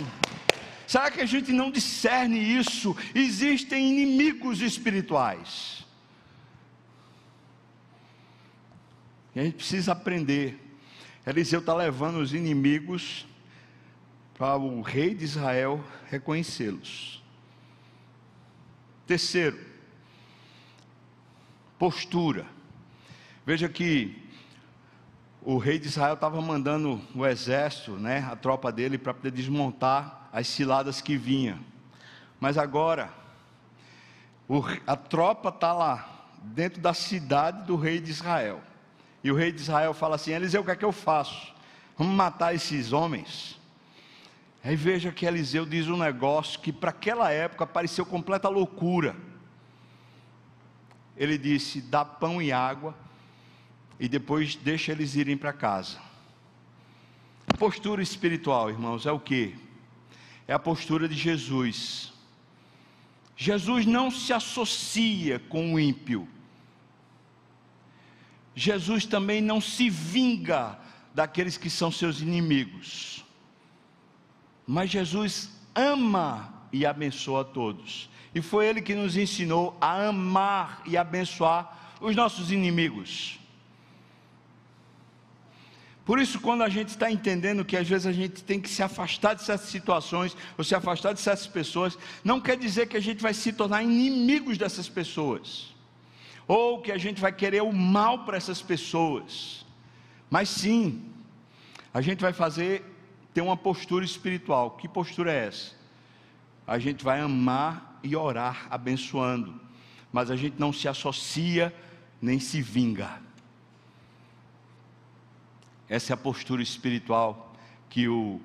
será que a gente não discerne isso? Existem inimigos espirituais. E a gente precisa aprender. Eliseu está levando os inimigos para o rei de Israel reconhecê-los. Terceiro, postura. Veja que o rei de Israel estava mandando o exército, né, a tropa dele, para poder desmontar as ciladas que vinham. Mas agora, o, a tropa está lá, dentro da cidade do rei de Israel. E o rei de Israel fala assim: Eliseu, o que é que eu faço? Vamos matar esses homens? Aí veja que Eliseu diz um negócio que para aquela época pareceu completa loucura. Ele disse: dá pão e água e depois deixa eles irem para casa. Postura espiritual, irmãos, é o que? É a postura de Jesus. Jesus não se associa com o ímpio. Jesus também não se vinga daqueles que são seus inimigos. Mas Jesus ama e abençoa todos. E foi Ele que nos ensinou a amar e abençoar os nossos inimigos. Por isso, quando a gente está entendendo que às vezes a gente tem que se afastar de certas situações, ou se afastar de certas pessoas, não quer dizer que a gente vai se tornar inimigos dessas pessoas ou que a gente vai querer o mal para essas pessoas. Mas sim, a gente vai fazer ter uma postura espiritual. Que postura é essa? A gente vai amar e orar abençoando, mas a gente não se associa nem se vinga. Essa é a postura espiritual que o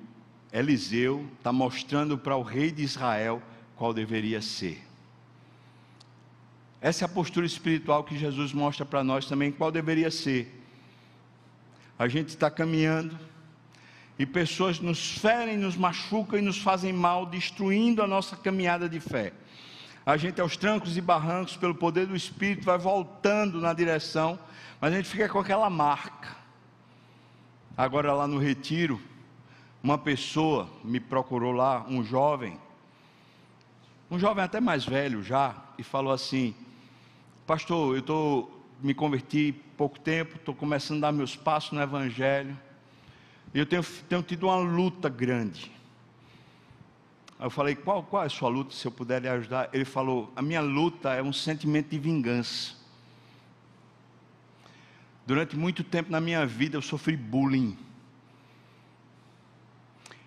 Eliseu está mostrando para o rei de Israel qual deveria ser. Essa é a postura espiritual que Jesus mostra para nós também, qual deveria ser. A gente está caminhando e pessoas nos ferem, nos machucam e nos fazem mal, destruindo a nossa caminhada de fé. A gente, aos trancos e barrancos, pelo poder do Espírito, vai voltando na direção, mas a gente fica com aquela marca. Agora, lá no retiro, uma pessoa me procurou lá, um jovem, um jovem até mais velho já, e falou assim: Pastor, eu estou me converti pouco tempo, estou começando a dar meus passos no Evangelho. E eu tenho, tenho tido uma luta grande. Aí eu falei, qual, qual é a sua luta, se eu puder lhe ajudar? Ele falou, a minha luta é um sentimento de vingança. Durante muito tempo na minha vida eu sofri bullying.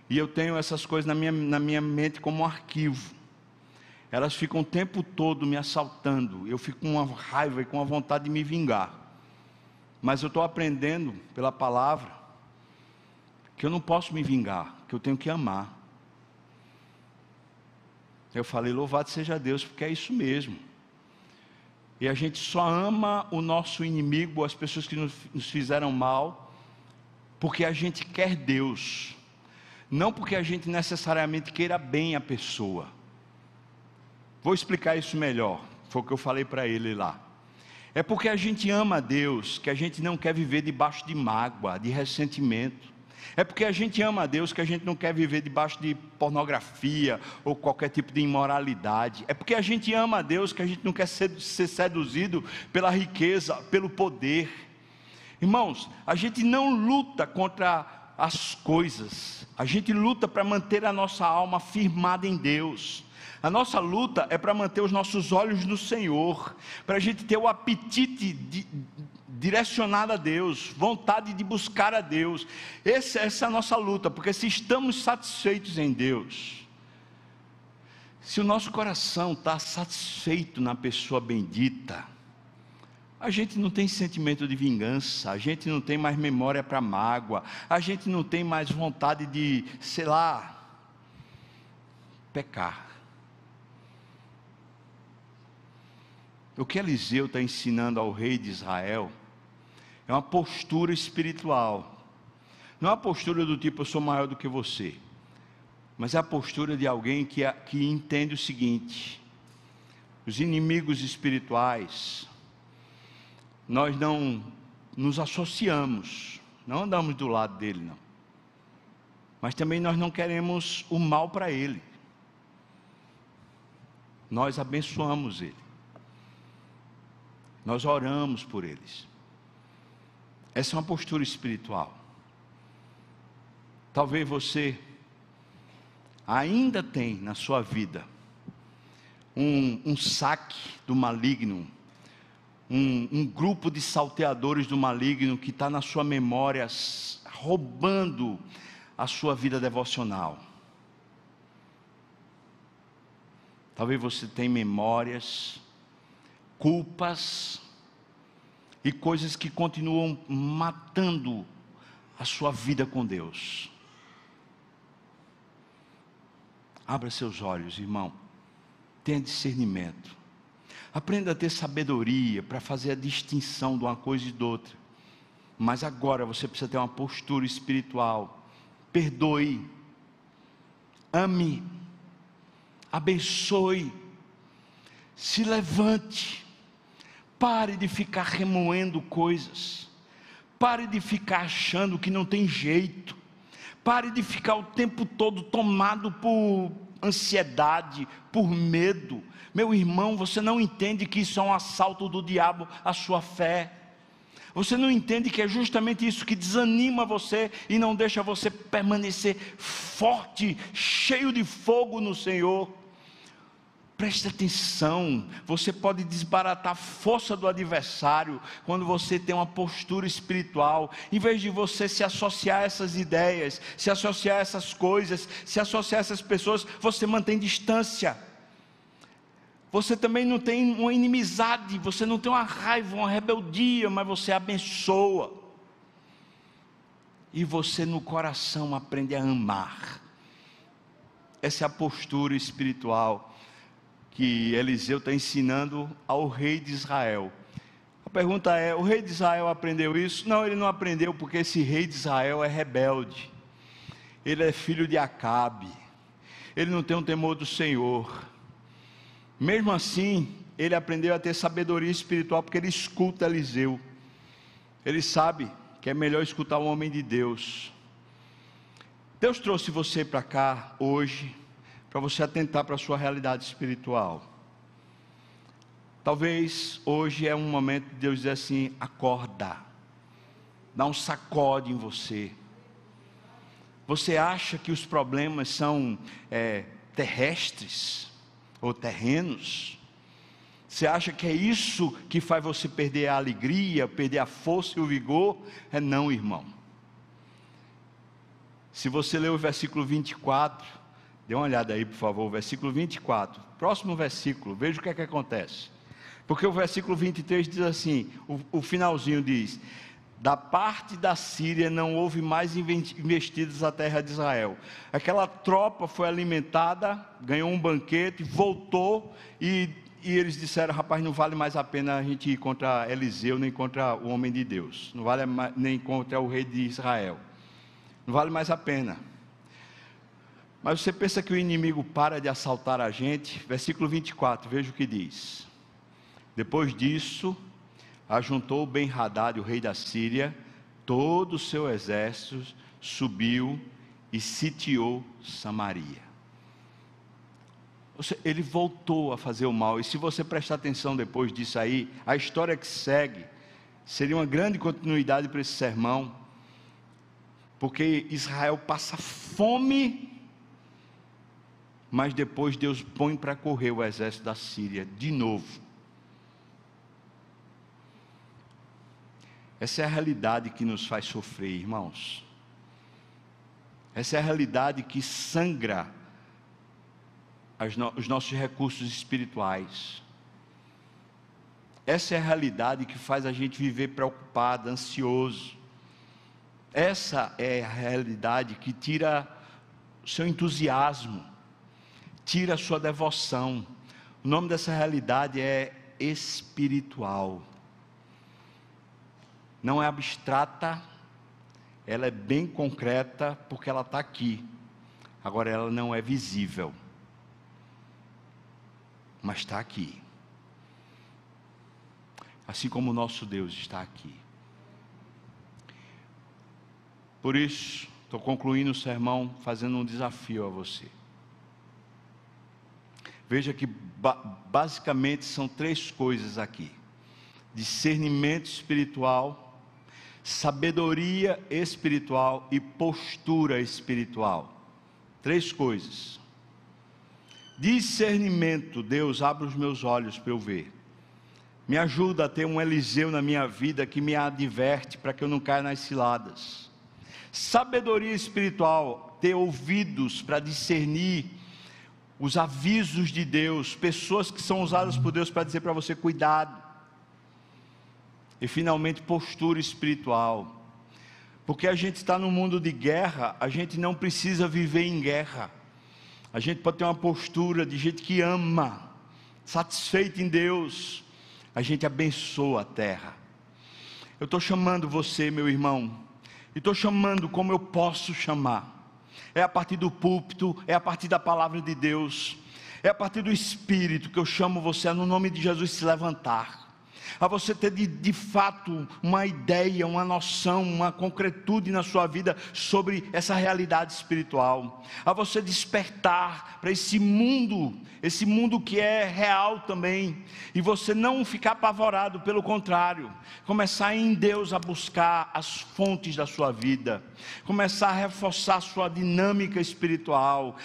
E eu tenho essas coisas na minha, na minha mente como um arquivo elas ficam o tempo todo me assaltando. Eu fico com uma raiva e com uma vontade de me vingar. Mas eu estou aprendendo pela palavra que eu não posso me vingar, que eu tenho que amar. Eu falei, louvado seja Deus, porque é isso mesmo. E a gente só ama o nosso inimigo, as pessoas que nos, nos fizeram mal, porque a gente quer Deus, não porque a gente necessariamente queira bem a pessoa. Vou explicar isso melhor. Foi o que eu falei para ele lá. É porque a gente ama a Deus que a gente não quer viver debaixo de mágoa, de ressentimento. É porque a gente ama a Deus que a gente não quer viver debaixo de pornografia ou qualquer tipo de imoralidade. É porque a gente ama a Deus que a gente não quer ser, ser seduzido pela riqueza, pelo poder. Irmãos, a gente não luta contra as coisas, a gente luta para manter a nossa alma firmada em Deus. A nossa luta é para manter os nossos olhos no Senhor, para a gente ter o apetite de, direcionado a Deus, vontade de buscar a Deus. Essa, essa é a nossa luta, porque se estamos satisfeitos em Deus, se o nosso coração está satisfeito na pessoa bendita, a gente não tem sentimento de vingança, a gente não tem mais memória para mágoa, a gente não tem mais vontade de, sei lá, pecar. O que Eliseu está ensinando ao rei de Israel é uma postura espiritual. Não é uma postura do tipo, eu sou maior do que você. Mas é a postura de alguém que, que entende o seguinte: os inimigos espirituais, nós não nos associamos, não andamos do lado dele, não. Mas também nós não queremos o mal para ele. Nós abençoamos ele. Nós oramos por eles. Essa é uma postura espiritual. Talvez você ainda tem na sua vida um, um saque do maligno, um, um, grupo de salteadores do maligno que está na sua memória roubando a sua vida devocional. Talvez você tenha memórias, culpas, e coisas que continuam matando a sua vida com Deus. Abra seus olhos, irmão. Tenha discernimento. Aprenda a ter sabedoria para fazer a distinção de uma coisa e de outra. Mas agora você precisa ter uma postura espiritual. Perdoe. Ame. Abençoe. Se levante Pare de ficar remoendo coisas. Pare de ficar achando que não tem jeito. Pare de ficar o tempo todo tomado por ansiedade, por medo. Meu irmão, você não entende que isso é um assalto do diabo à sua fé. Você não entende que é justamente isso que desanima você e não deixa você permanecer forte, cheio de fogo no Senhor. Preste atenção, você pode desbaratar a força do adversário quando você tem uma postura espiritual, em vez de você se associar a essas ideias, se associar a essas coisas, se associar a essas pessoas, você mantém distância. Você também não tem uma inimizade, você não tem uma raiva, uma rebeldia, mas você abençoa. E você no coração aprende a amar. Essa é a postura espiritual que Eliseu está ensinando ao rei de Israel. A pergunta é: o rei de Israel aprendeu isso? Não, ele não aprendeu, porque esse rei de Israel é rebelde, ele é filho de Acabe, ele não tem um temor do Senhor. Mesmo assim, ele aprendeu a ter sabedoria espiritual, porque ele escuta Eliseu, ele sabe que é melhor escutar o homem de Deus. Deus trouxe você para cá hoje para você atentar para a sua realidade espiritual. Talvez hoje é um momento de Deus dizer assim: acorda, dá um sacode em você. Você acha que os problemas são é, terrestres ou terrenos? Você acha que é isso que faz você perder a alegria, perder a força e o vigor? É não, irmão. Se você ler o versículo 24, Dê uma olhada aí, por favor, versículo 24. Próximo versículo, veja o que é que acontece. Porque o versículo 23 diz assim: o, o finalzinho diz: Da parte da Síria não houve mais investidas a terra de Israel. Aquela tropa foi alimentada, ganhou um banquete, voltou e, e eles disseram: Rapaz, não vale mais a pena a gente ir contra Eliseu, nem contra o homem de Deus, não vale nem contra o rei de Israel, não vale mais a pena. Mas você pensa que o inimigo para de assaltar a gente? Versículo 24, veja o que diz. Depois disso, ajuntou Ben-Hadad, o rei da Síria, todo o seu exército subiu e sitiou Samaria. Ele voltou a fazer o mal, e se você prestar atenção depois disso aí, a história que segue seria uma grande continuidade para esse sermão, porque Israel passa fome, mas depois Deus põe para correr o exército da Síria de novo. Essa é a realidade que nos faz sofrer, irmãos. Essa é a realidade que sangra os nossos recursos espirituais. Essa é a realidade que faz a gente viver preocupado, ansioso. Essa é a realidade que tira o seu entusiasmo, tira a sua devoção. O nome dessa realidade é espiritual não é abstrata, ela é bem concreta, porque ela está aqui. Agora, ela não é visível, mas está aqui. Assim como o nosso Deus está aqui. Por isso, estou concluindo o sermão fazendo um desafio a você. Veja que basicamente são três coisas aqui: discernimento espiritual sabedoria espiritual e postura espiritual. Três coisas. Discernimento, Deus, abre os meus olhos para eu ver. Me ajuda a ter um Eliseu na minha vida que me adverte para que eu não caia nas ciladas. Sabedoria espiritual, ter ouvidos para discernir os avisos de Deus, pessoas que são usadas por Deus para dizer para você: cuidado e finalmente, postura espiritual. Porque a gente está num mundo de guerra, a gente não precisa viver em guerra. A gente pode ter uma postura de gente que ama, satisfeito em Deus. A gente abençoa a terra. Eu estou chamando você, meu irmão, e estou chamando como eu posso chamar. É a partir do púlpito, é a partir da palavra de Deus, é a partir do Espírito que eu chamo você no nome de Jesus, se levantar a você ter de, de fato uma ideia, uma noção, uma concretude na sua vida sobre essa realidade espiritual, a você despertar para esse mundo, esse mundo que é real também, e você não ficar apavorado, pelo contrário, começar em Deus a buscar as fontes da sua vida, começar a reforçar a sua dinâmica espiritual,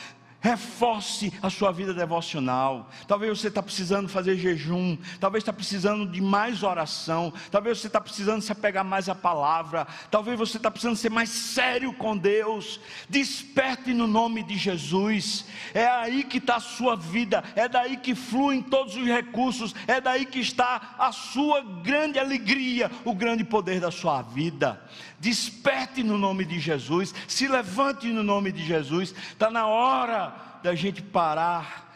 reforce a sua vida devocional. Talvez você está precisando fazer jejum, talvez está precisando de mais oração, talvez você está precisando se apegar mais à palavra, talvez você está precisando ser mais sério com Deus. Desperte no nome de Jesus. É aí que está a sua vida, é daí que fluem todos os recursos, é daí que está a sua grande alegria, o grande poder da sua vida. Desperte no nome de Jesus, se levante no nome de Jesus. Está na hora da gente parar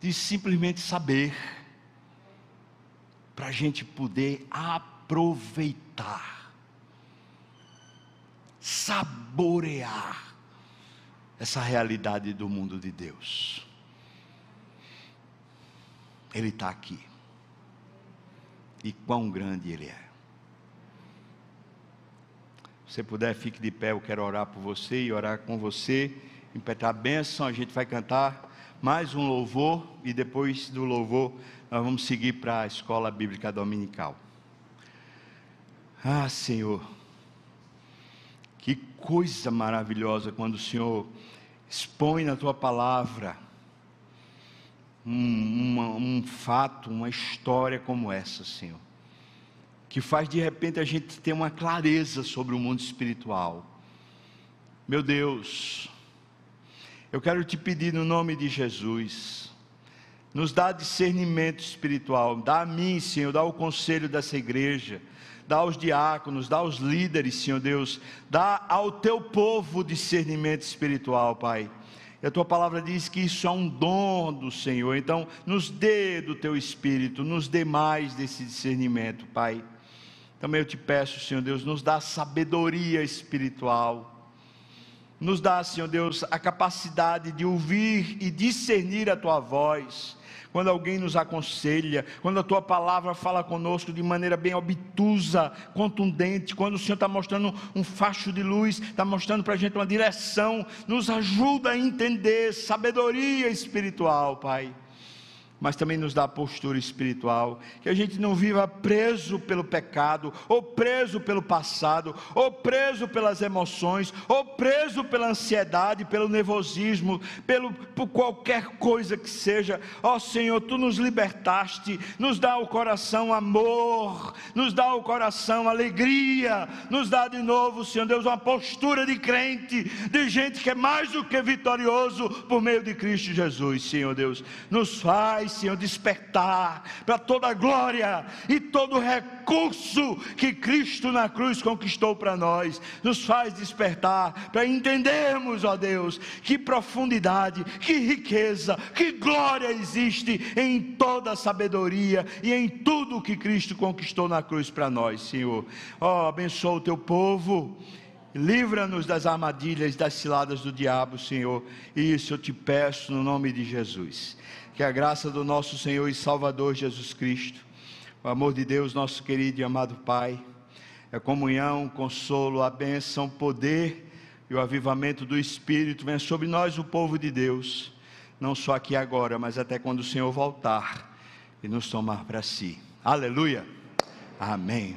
de simplesmente saber, para a gente poder aproveitar, saborear essa realidade do mundo de Deus. Ele está aqui. E quão grande Ele é. Se puder, fique de pé. Eu quero orar por você e orar com você impetrar a bênção, a gente vai cantar mais um louvor e depois do louvor nós vamos seguir para a escola bíblica dominical. Ah, Senhor, que coisa maravilhosa quando o Senhor expõe na tua palavra um, uma, um fato, uma história como essa, Senhor, que faz de repente a gente ter uma clareza sobre o mundo espiritual. Meu Deus, eu quero te pedir no nome de Jesus, nos dá discernimento espiritual, dá a mim, Senhor, dá o conselho dessa igreja, dá aos diáconos, dá aos líderes, Senhor Deus, dá ao teu povo discernimento espiritual, Pai. E a tua palavra diz que isso é um dom do Senhor, então nos dê do teu espírito, nos dê mais desse discernimento, Pai. Também eu te peço, Senhor Deus, nos dá sabedoria espiritual nos dá, Senhor Deus, a capacidade de ouvir e discernir a tua voz, quando alguém nos aconselha, quando a tua palavra fala conosco de maneira bem obtusa, contundente, quando o Senhor está mostrando um facho de luz, está mostrando para a gente uma direção, nos ajuda a entender sabedoria espiritual, Pai mas também nos dá postura espiritual, que a gente não viva preso pelo pecado, ou preso pelo passado, ou preso pelas emoções, ou preso pela ansiedade, pelo nervosismo, pelo, por qualquer coisa que seja. Ó oh, Senhor, tu nos libertaste, nos dá o coração amor, nos dá o coração alegria, nos dá de novo, Senhor Deus, uma postura de crente, de gente que é mais do que vitorioso por meio de Cristo Jesus, Senhor Deus. Nos faz Senhor, despertar para toda a glória e todo o recurso que Cristo na cruz conquistou para nós. Nos faz despertar para entendermos, ó Deus, que profundidade, que riqueza, que glória existe em toda a sabedoria e em tudo que Cristo conquistou na cruz para nós, Senhor. Ó, abençoa o teu povo. Livra-nos das armadilhas, das ciladas do diabo, Senhor. Isso eu te peço no nome de Jesus que a graça do nosso Senhor e Salvador Jesus Cristo, o amor de Deus, nosso querido e amado Pai, a comunhão, o consolo, a bênção, o poder e o avivamento do Espírito venha sobre nós, o povo de Deus, não só aqui agora, mas até quando o Senhor voltar e nos tomar para si. Aleluia. Amém.